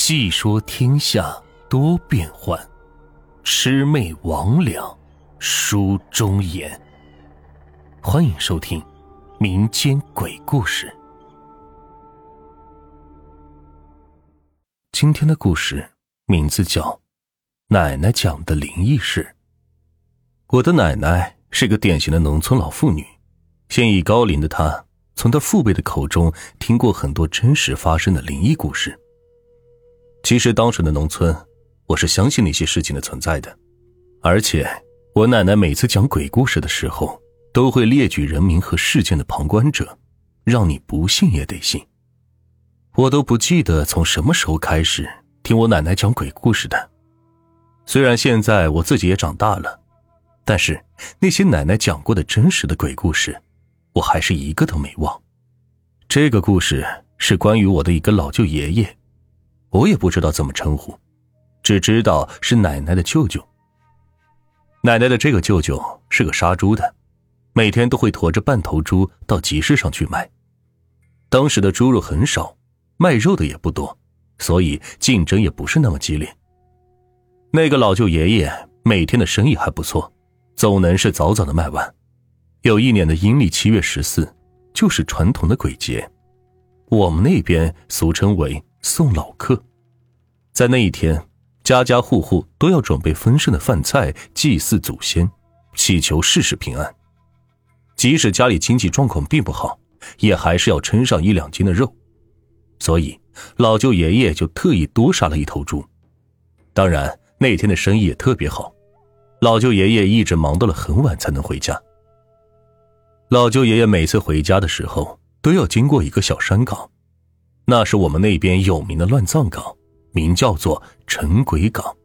细说天下多变幻，魑魅魍魉书中言。欢迎收听民间鬼故事。今天的故事名字叫《奶奶讲的灵异事》。我的奶奶是个典型的农村老妇女，现已高龄的她，从她父辈的口中听过很多真实发生的灵异故事。其实当时的农村，我是相信那些事情的存在的，而且我奶奶每次讲鬼故事的时候，都会列举人名和事件的旁观者，让你不信也得信。我都不记得从什么时候开始听我奶奶讲鬼故事的。虽然现在我自己也长大了，但是那些奶奶讲过的真实的鬼故事，我还是一个都没忘。这个故事是关于我的一个老舅爷爷。我也不知道怎么称呼，只知道是奶奶的舅舅。奶奶的这个舅舅是个杀猪的，每天都会驮着半头猪到集市上去卖。当时的猪肉很少，卖肉的也不多，所以竞争也不是那么激烈。那个老舅爷爷每天的生意还不错，总能是早早的卖完。有一年的阴历七月十四，就是传统的鬼节，我们那边俗称为。送老客，在那一天，家家户户都要准备丰盛的饭菜，祭祀祖先，祈求事事平安。即使家里经济状况并不好，也还是要称上一两斤的肉。所以，老舅爷爷就特意多杀了一头猪。当然，那天的生意也特别好，老舅爷爷一直忙到了很晚才能回家。老舅爷爷每次回家的时候，都要经过一个小山岗。那是我们那边有名的乱葬岗，名叫做陈鬼岗。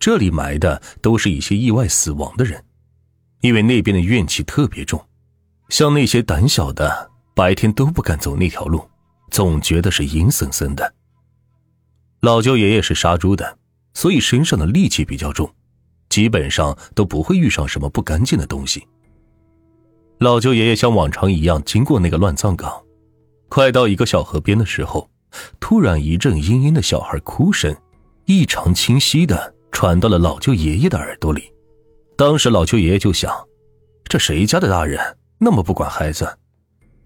这里埋的都是一些意外死亡的人，因为那边的怨气特别重，像那些胆小的，白天都不敢走那条路，总觉得是阴森森的。老舅爷爷是杀猪的，所以身上的戾气比较重，基本上都不会遇上什么不干净的东西。老舅爷爷像往常一样经过那个乱葬岗。快到一个小河边的时候，突然一阵嘤嘤的小孩哭声，异常清晰的传到了老舅爷爷的耳朵里。当时老舅爷爷就想：这谁家的大人那么不管孩子？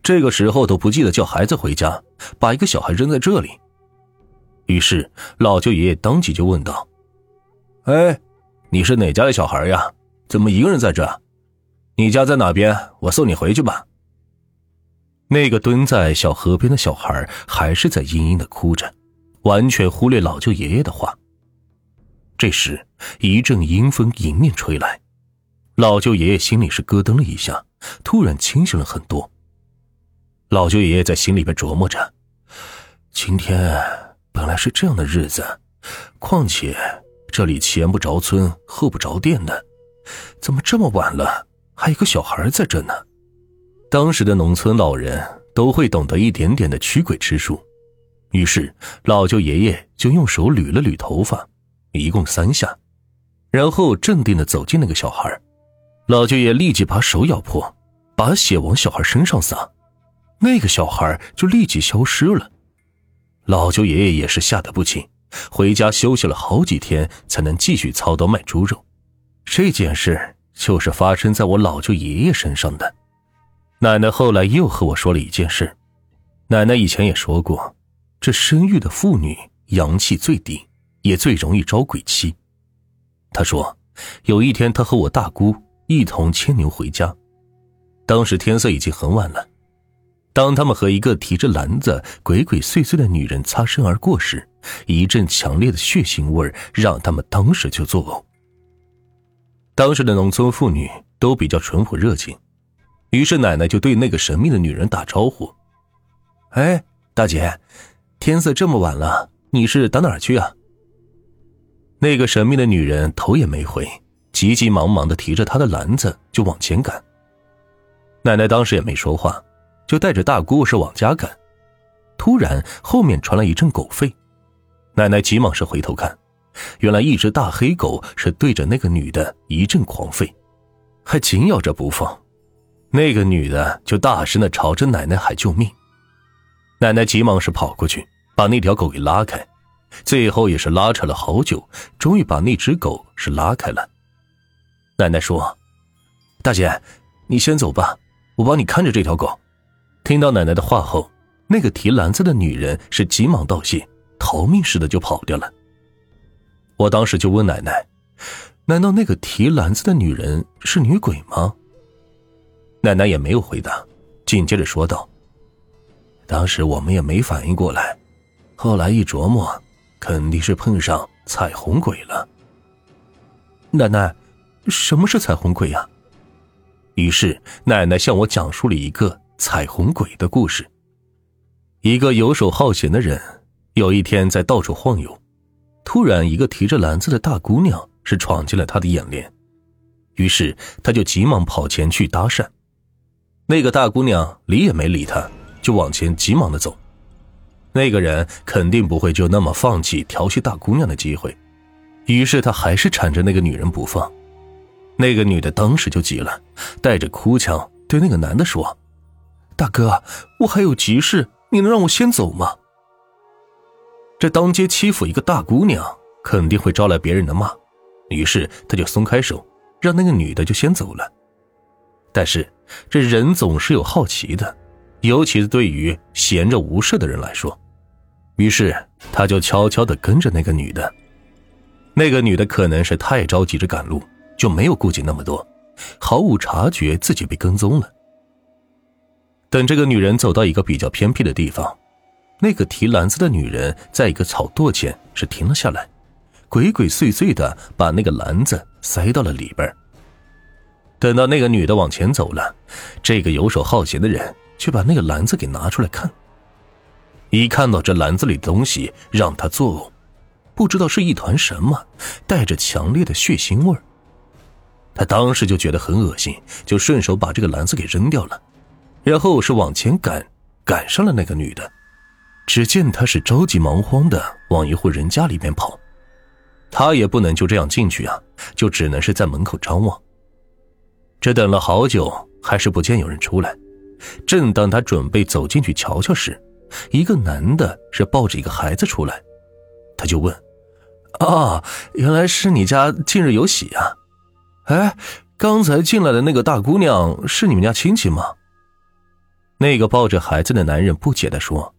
这个时候都不记得叫孩子回家，把一个小孩扔在这里。于是老舅爷爷当即就问道：“哎，你是哪家的小孩呀？怎么一个人在这？你家在哪边？我送你回去吧。”那个蹲在小河边的小孩还是在嘤嘤的哭着，完全忽略老舅爷爷的话。这时，一阵阴风迎面吹来，老舅爷爷心里是咯噔了一下，突然清醒了很多。老舅爷爷在心里边琢磨着：今天本来是这样的日子，况且这里前不着村后不着店的，怎么这么晚了还有个小孩在这呢？当时的农村老人都会懂得一点点的驱鬼之术，于是老舅爷爷就用手捋了捋头发，一共三下，然后镇定的走进那个小孩。老舅爷立即把手咬破，把血往小孩身上撒，那个小孩就立即消失了。老舅爷爷也是吓得不轻，回家休息了好几天才能继续操刀卖猪肉。这件事就是发生在我老舅爷爷身上的。奶奶后来又和我说了一件事，奶奶以前也说过，这生育的妇女阳气最低，也最容易招鬼气。她说，有一天她和我大姑一同牵牛回家，当时天色已经很晚了。当他们和一个提着篮子、鬼鬼祟祟的女人擦身而过时，一阵强烈的血腥味让他们当时就作呕。当时的农村妇女都比较淳朴热情。于是奶奶就对那个神秘的女人打招呼：“哎，大姐，天色这么晚了，你是打哪儿去啊？”那个神秘的女人头也没回，急急忙忙的提着她的篮子就往前赶。奶奶当时也没说话，就带着大姑是往家赶。突然后面传来一阵狗吠，奶奶急忙是回头看，原来一只大黑狗是对着那个女的一阵狂吠，还紧咬着不放。那个女的就大声的朝着奶奶喊救命，奶奶急忙是跑过去，把那条狗给拉开，最后也是拉扯了好久，终于把那只狗是拉开了。奶奶说：“大姐，你先走吧，我帮你看着这条狗。”听到奶奶的话后，那个提篮子的女人是急忙道谢，逃命似的就跑掉了。我当时就问奶奶：“难道那个提篮子的女人是女鬼吗？”奶奶也没有回答，紧接着说道：“当时我们也没反应过来，后来一琢磨，肯定是碰上彩虹鬼了。”奶奶，什么是彩虹鬼呀？于是奶奶向我讲述了一个彩虹鬼的故事。一个游手好闲的人，有一天在到处晃悠，突然一个提着篮子的大姑娘是闯进了他的眼帘，于是他就急忙跑前去搭讪。那个大姑娘理也没理他，就往前急忙的走。那个人肯定不会就那么放弃调戏大姑娘的机会，于是他还是缠着那个女人不放。那个女的当时就急了，带着哭腔对那个男的说：“大哥，我还有急事，你能让我先走吗？”这当街欺负一个大姑娘，肯定会招来别人的骂，于是他就松开手，让那个女的就先走了。但是。这人总是有好奇的，尤其是对于闲着无事的人来说。于是他就悄悄地跟着那个女的。那个女的可能是太着急着赶路，就没有顾及那么多，毫无察觉自己被跟踪了。等这个女人走到一个比较偏僻的地方，那个提篮子的女人在一个草垛前是停了下来，鬼鬼祟祟的把那个篮子塞到了里边。等到那个女的往前走了，这个游手好闲的人却把那个篮子给拿出来看。一看到这篮子里的东西，让他作呕，不知道是一团什么，带着强烈的血腥味他当时就觉得很恶心，就顺手把这个篮子给扔掉了，然后是往前赶，赶上了那个女的。只见她是着急忙慌的往一户人家里面跑，他也不能就这样进去啊，就只能是在门口张望。这等了好久，还是不见有人出来。正当他准备走进去瞧瞧时，一个男的是抱着一个孩子出来，他就问：“啊，原来是你家近日有喜啊？哎，刚才进来的那个大姑娘是你们家亲戚吗？”那个抱着孩子的男人不解的说：“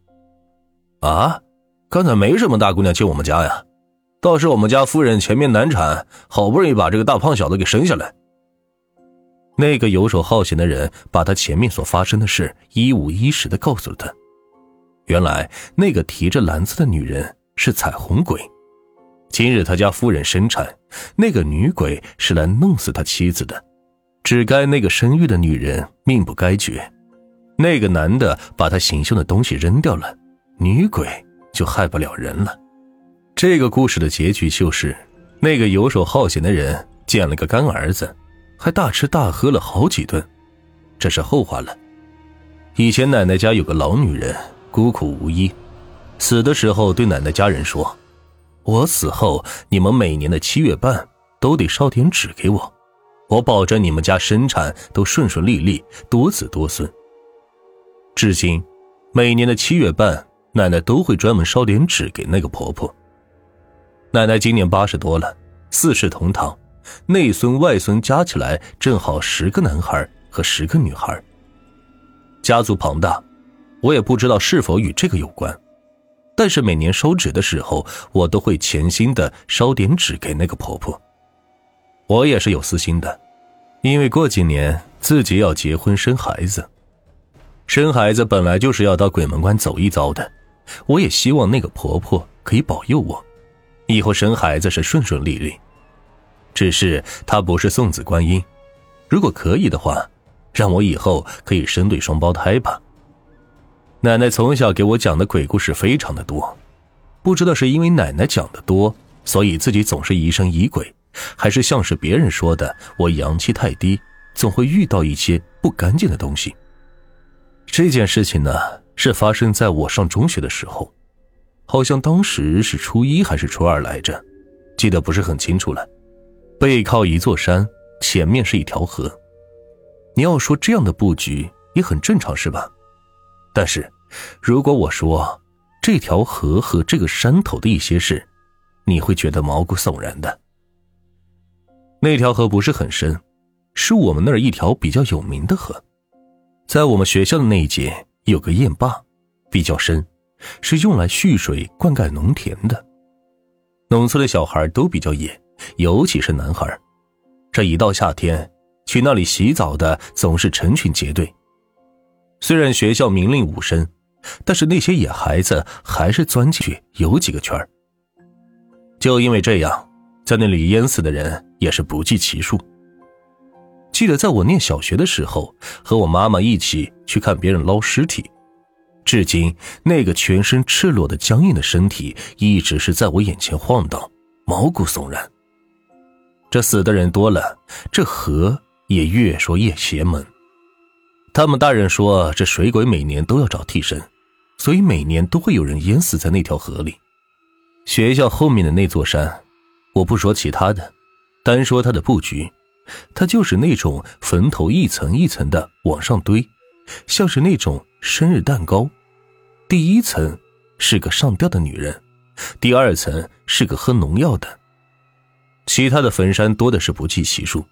啊，刚才没什么大姑娘进我们家呀，倒是我们家夫人前面难产，好不容易把这个大胖小子给生下来。”那个游手好闲的人把他前面所发生的事一五一十的告诉了他。原来那个提着篮子的女人是彩虹鬼，今日他家夫人生产，那个女鬼是来弄死他妻子的，只该那个生育的女人命不该绝。那个男的把他行凶的东西扔掉了，女鬼就害不了人了。这个故事的结局就是，那个游手好闲的人捡了个干儿子。还大吃大喝了好几顿，这是后话了。以前奶奶家有个老女人，孤苦无依，死的时候对奶奶家人说：“我死后，你们每年的七月半都得烧点纸给我，我保证你们家生产都顺顺利利，多子多孙。”至今，每年的七月半，奶奶都会专门烧点纸给那个婆婆。奶奶今年八十多了，四世同堂。内孙外孙加起来正好十个男孩和十个女孩。家族庞大，我也不知道是否与这个有关。但是每年烧纸的时候，我都会潜心的烧点纸给那个婆婆。我也是有私心的，因为过几年自己要结婚生孩子，生孩子本来就是要到鬼门关走一遭的。我也希望那个婆婆可以保佑我，以后生孩子是顺顺利利。只是她不是送子观音，如果可以的话，让我以后可以生对双胞胎吧。奶奶从小给我讲的鬼故事非常的多，不知道是因为奶奶讲的多，所以自己总是疑神疑鬼，还是像是别人说的我阳气太低，总会遇到一些不干净的东西。这件事情呢，是发生在我上中学的时候，好像当时是初一还是初二来着，记得不是很清楚了。背靠一座山，前面是一条河。你要说这样的布局也很正常，是吧？但是，如果我说这条河和这个山头的一些事，你会觉得毛骨悚然的。那条河不是很深，是我们那儿一条比较有名的河，在我们学校的那一节有个堰坝，比较深，是用来蓄水灌溉农田的。农村的小孩都比较野，尤其是男孩，这一到夏天，去那里洗澡的总是成群结队。虽然学校明令五身，但是那些野孩子还是钻进去游几个圈就因为这样，在那里淹死的人也是不计其数。记得在我念小学的时候，和我妈妈一起去看别人捞尸体，至今那个全身赤裸的僵硬的身体一直是在我眼前晃荡，毛骨悚然。这死的人多了，这河也越说越邪门。他们大人说，这水鬼每年都要找替身，所以每年都会有人淹死在那条河里。学校后面的那座山，我不说其他的，单说它的布局，它就是那种坟头一层一层的往上堆，像是那种生日蛋糕。第一层是个上吊的女人，第二层是个喝农药的，其他的坟山多的是不计其数。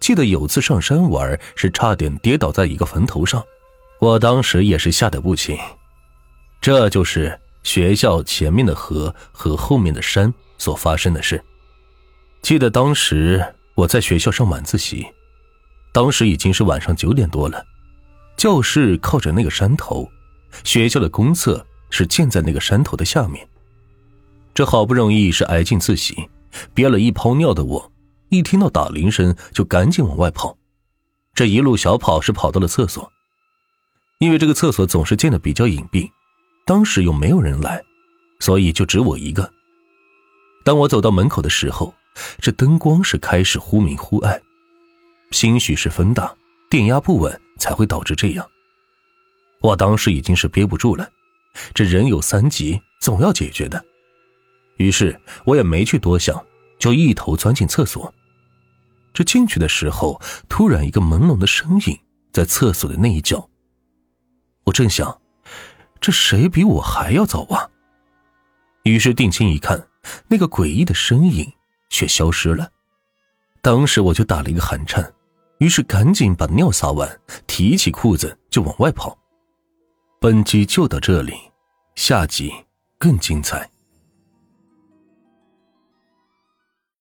记得有次上山玩，是差点跌倒在一个坟头上，我当时也是吓得不轻。这就是学校前面的河和后面的山所发生的事。记得当时我在学校上晚自习，当时已经是晚上九点多了，教室靠着那个山头，学校的公厕是建在那个山头的下面。这好不容易是挨近自习，憋了一泡尿的我。一听到打铃声，就赶紧往外跑。这一路小跑是跑到了厕所，因为这个厕所总是建的比较隐蔽，当时又没有人来，所以就只我一个。当我走到门口的时候，这灯光是开始忽明忽暗，兴许是风大，电压不稳才会导致这样。我当时已经是憋不住了，这人有三急，总要解决的。于是我也没去多想，就一头钻进厕所。这进去的时候，突然一个朦胧的身影在厕所的那一角。我正想，这谁比我还要早啊？于是定睛一看，那个诡异的身影却消失了。当时我就打了一个寒颤，于是赶紧把尿撒完，提起裤子就往外跑。本集就到这里，下集更精彩。